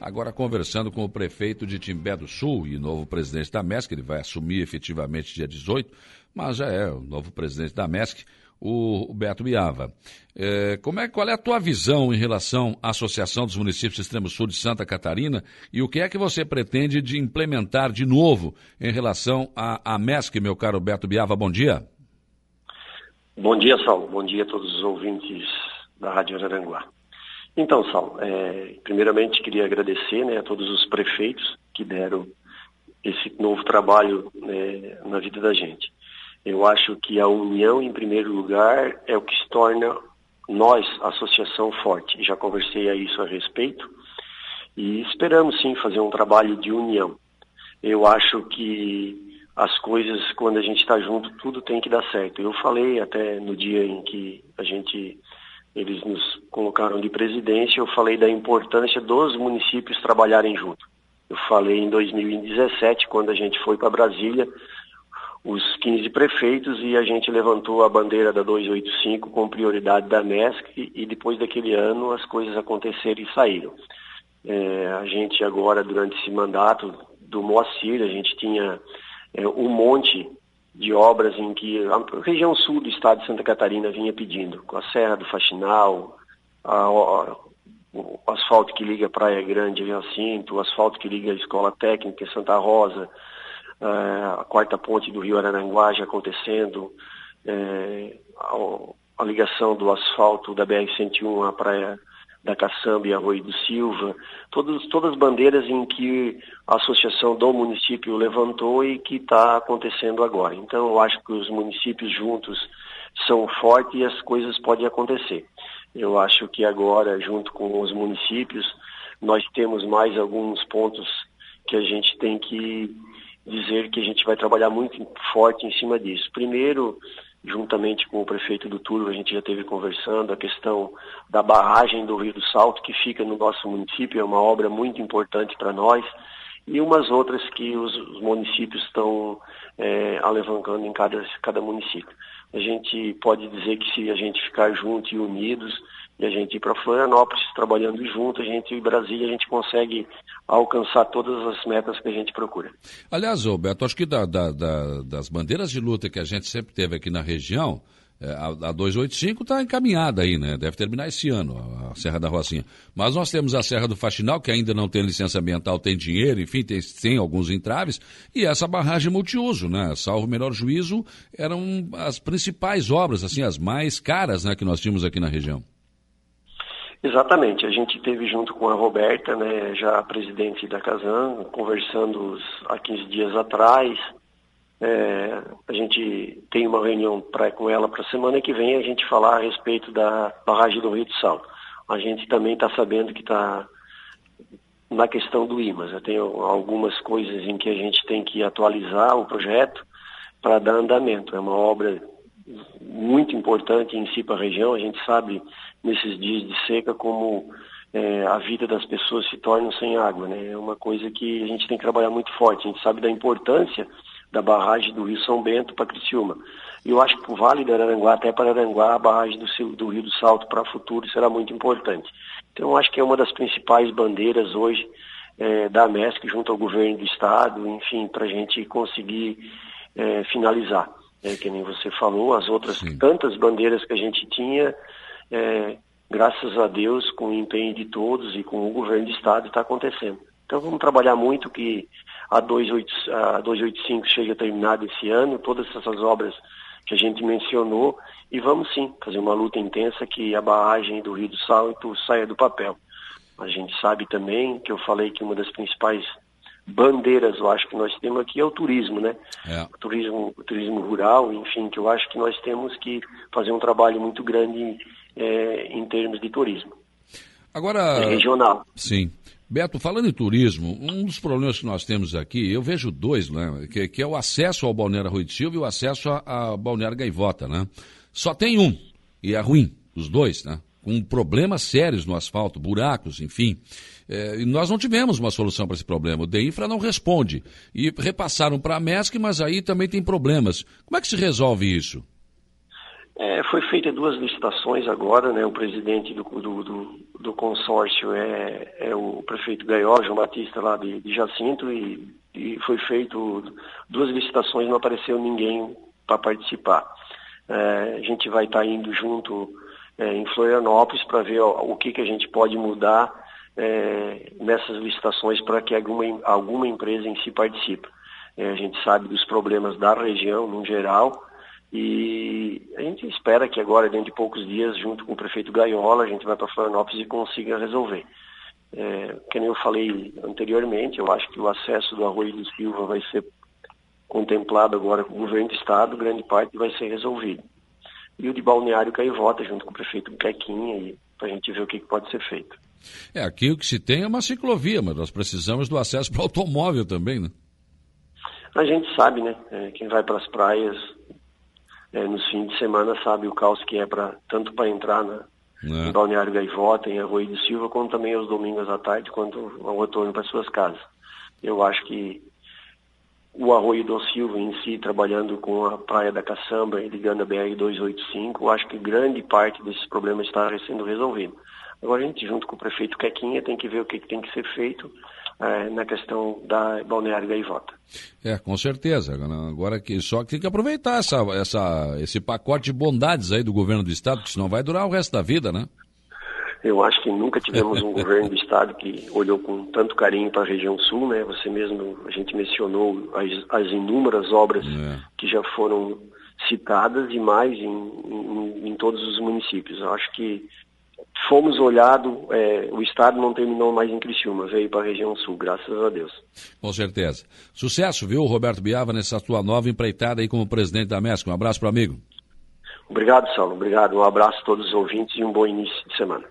agora conversando com o prefeito de Timbé do Sul e novo presidente da MESC, ele vai assumir efetivamente dia 18, mas já é o novo presidente da MESC, o Beto Biava. É, como é, qual é a tua visão em relação à Associação dos Municípios do Extremo Sul de Santa Catarina e o que é que você pretende de implementar de novo em relação à, à MESC, meu caro Beto Biava? Bom dia. Bom dia, Saulo. Bom dia a todos os ouvintes da Rádio Araranguá. Então, Saulo, é, primeiramente queria agradecer né, a todos os prefeitos que deram esse novo trabalho né, na vida da gente. Eu acho que a união, em primeiro lugar, é o que se torna nós, associação forte. Já conversei a isso a respeito e esperamos sim fazer um trabalho de união. Eu acho que as coisas, quando a gente está junto, tudo tem que dar certo. Eu falei até no dia em que a gente eles nos colocaram de presidência, eu falei da importância dos municípios trabalharem junto. Eu falei em 2017, quando a gente foi para Brasília, os 15 prefeitos e a gente levantou a bandeira da 285 com prioridade da MESC e depois daquele ano as coisas aconteceram e saíram. É, a gente agora, durante esse mandato do Moacir, a gente tinha é, um monte de obras em que a região sul do estado de Santa Catarina vinha pedindo, com a Serra do Faxinal, a, a, o asfalto que liga a Praia Grande a Jacinto, o asfalto que liga a Escola Técnica em Santa Rosa, a quarta ponte do Rio Araranguá já acontecendo, é, a, a, ligação do asfalto da BR-101 à Praia da Caçamba e Arroio do Silva, todas, todas as bandeiras em que a associação do município levantou e que está acontecendo agora. Então eu acho que os municípios juntos são fortes e as coisas podem acontecer. Eu acho que agora, junto com os municípios, nós temos mais alguns pontos que a gente tem que dizer que a gente vai trabalhar muito forte em cima disso. Primeiro, juntamente com o prefeito do Turvo, a gente já teve conversando a questão da barragem do Rio do Salto, que fica no nosso município, é uma obra muito importante para nós, e umas outras que os, os municípios estão é, alavancando em cada, cada município. A gente pode dizer que se a gente ficar juntos e unidos, e a gente ir para Florianópolis trabalhando junto, a gente em Brasília a gente consegue alcançar todas as metas que a gente procura. Aliás, Roberto, acho que da, da, da, das bandeiras de luta que a gente sempre teve aqui na região, é, a, a 285 está encaminhada aí, né? Deve terminar esse ano, a Serra da Rocinha. Mas nós temos a Serra do Faxinal, que ainda não tem licença ambiental, tem dinheiro, enfim, tem, tem alguns entraves, e essa barragem multiuso, né? Salvo o menor juízo, eram as principais obras, assim, as mais caras, né, que nós tínhamos aqui na região. Exatamente, a gente teve junto com a Roberta, né, já presidente da Casan, conversando há 15 dias atrás. É, a gente tem uma reunião pra, com ela para a semana que vem a gente falar a respeito da barragem do Rio de Salto. A gente também está sabendo que está na questão do IMAS. Eu tenho algumas coisas em que a gente tem que atualizar o projeto para dar andamento. É uma obra muito importante em si para a região. A gente sabe nesses dias de seca como é, a vida das pessoas se torna sem água. Né? É uma coisa que a gente tem que trabalhar muito forte. A gente sabe da importância da barragem do Rio São Bento para Criciúma. E eu acho que para o Vale do Araranguá, até para Araranguá, a barragem do, do Rio do Salto para o futuro será muito importante. Então, eu acho que é uma das principais bandeiras hoje é, da MESC junto ao governo do Estado, enfim, para a gente conseguir é, finalizar. É, que nem você falou, as outras Sim. tantas bandeiras que a gente tinha, é, graças a Deus, com o empenho de todos e com o governo do Estado, está acontecendo. Então vamos trabalhar muito que a, 28, a 285 seja terminada esse ano, todas essas obras que a gente mencionou, e vamos sim fazer uma luta intensa que a barragem do Rio do Salto saia do papel. A gente sabe também que eu falei que uma das principais bandeiras, eu acho que nós temos aqui é o turismo, né? É. O turismo, o turismo rural, enfim, que eu acho que nós temos que fazer um trabalho muito grande é, em termos de turismo. Agora. É regional. Sim. Beto, falando em turismo, um dos problemas que nós temos aqui, eu vejo dois, né? Que, que é o acesso ao Balneário Rui de Silva e o acesso ao Balneário Gaivota, né? Só tem um, e é ruim, os dois, né? Com problemas sérios no asfalto, buracos, enfim. É, nós não tivemos uma solução para esse problema. O DEINFRA não responde. E repassaram para a MESC, mas aí também tem problemas. Como é que se resolve isso? É, foi feita duas licitações agora, né? O presidente do, do, do, do consórcio é, é, o prefeito Gaiola, João Batista, lá de, de Jacinto, e, e, foi feito duas licitações, não apareceu ninguém para participar. É, a gente vai estar tá indo junto é, em Florianópolis para ver ó, o que, que a gente pode mudar é, nessas licitações para que alguma, alguma empresa em si participe. É, a gente sabe dos problemas da região no geral e a gente espera que agora, dentro de poucos dias, junto com o prefeito Gaiola, a gente vai para Florianópolis e consiga resolver. É, como eu falei anteriormente, eu acho que o acesso do Arroio do Silva vai ser contemplado agora com o governo do estado, grande parte vai ser resolvido. E o de Balneário Caivota, junto com o prefeito Quequinha, para a gente ver o que, que pode ser feito. É, aqui o que se tem é uma ciclovia, mas nós precisamos do acesso para o automóvel também, né? A gente sabe, né? É, quem vai para as praias é, nos fins de semana sabe o caos que é para tanto para entrar na, é. em Balneário Gaivota, em Arroio de Silva, como também aos domingos à tarde, quando ao retorno para suas casas. Eu acho que o Arroio do Silva em si, trabalhando com a Praia da Caçamba e ligando a BR-285, acho que grande parte desses problemas está sendo resolvido. Agora a gente, junto com o prefeito Quequinha, tem que ver o que, tem que ser feito é, na questão da Balneário Gaivota. É, com certeza. Agora que só que tem que aproveitar essa, essa, esse pacote de bondades aí do governo do estado, que senão vai durar o resto da vida, né? Eu acho que nunca tivemos um governo do estado que olhou com tanto carinho para a região sul, né? Você mesmo, a gente mencionou as, as inúmeras obras é. que já foram citadas e mais em, em, em, todos os municípios. Eu acho que fomos olhados, é, o estado não terminou mais em Criciúma, veio para a região sul, graças a Deus. Com certeza. Sucesso, viu, Roberto Biava, nessa sua nova empreitada aí como presidente da MESC. Um abraço para o amigo. Obrigado, Saulo. Obrigado. Um abraço a todos os ouvintes e um bom início de semana.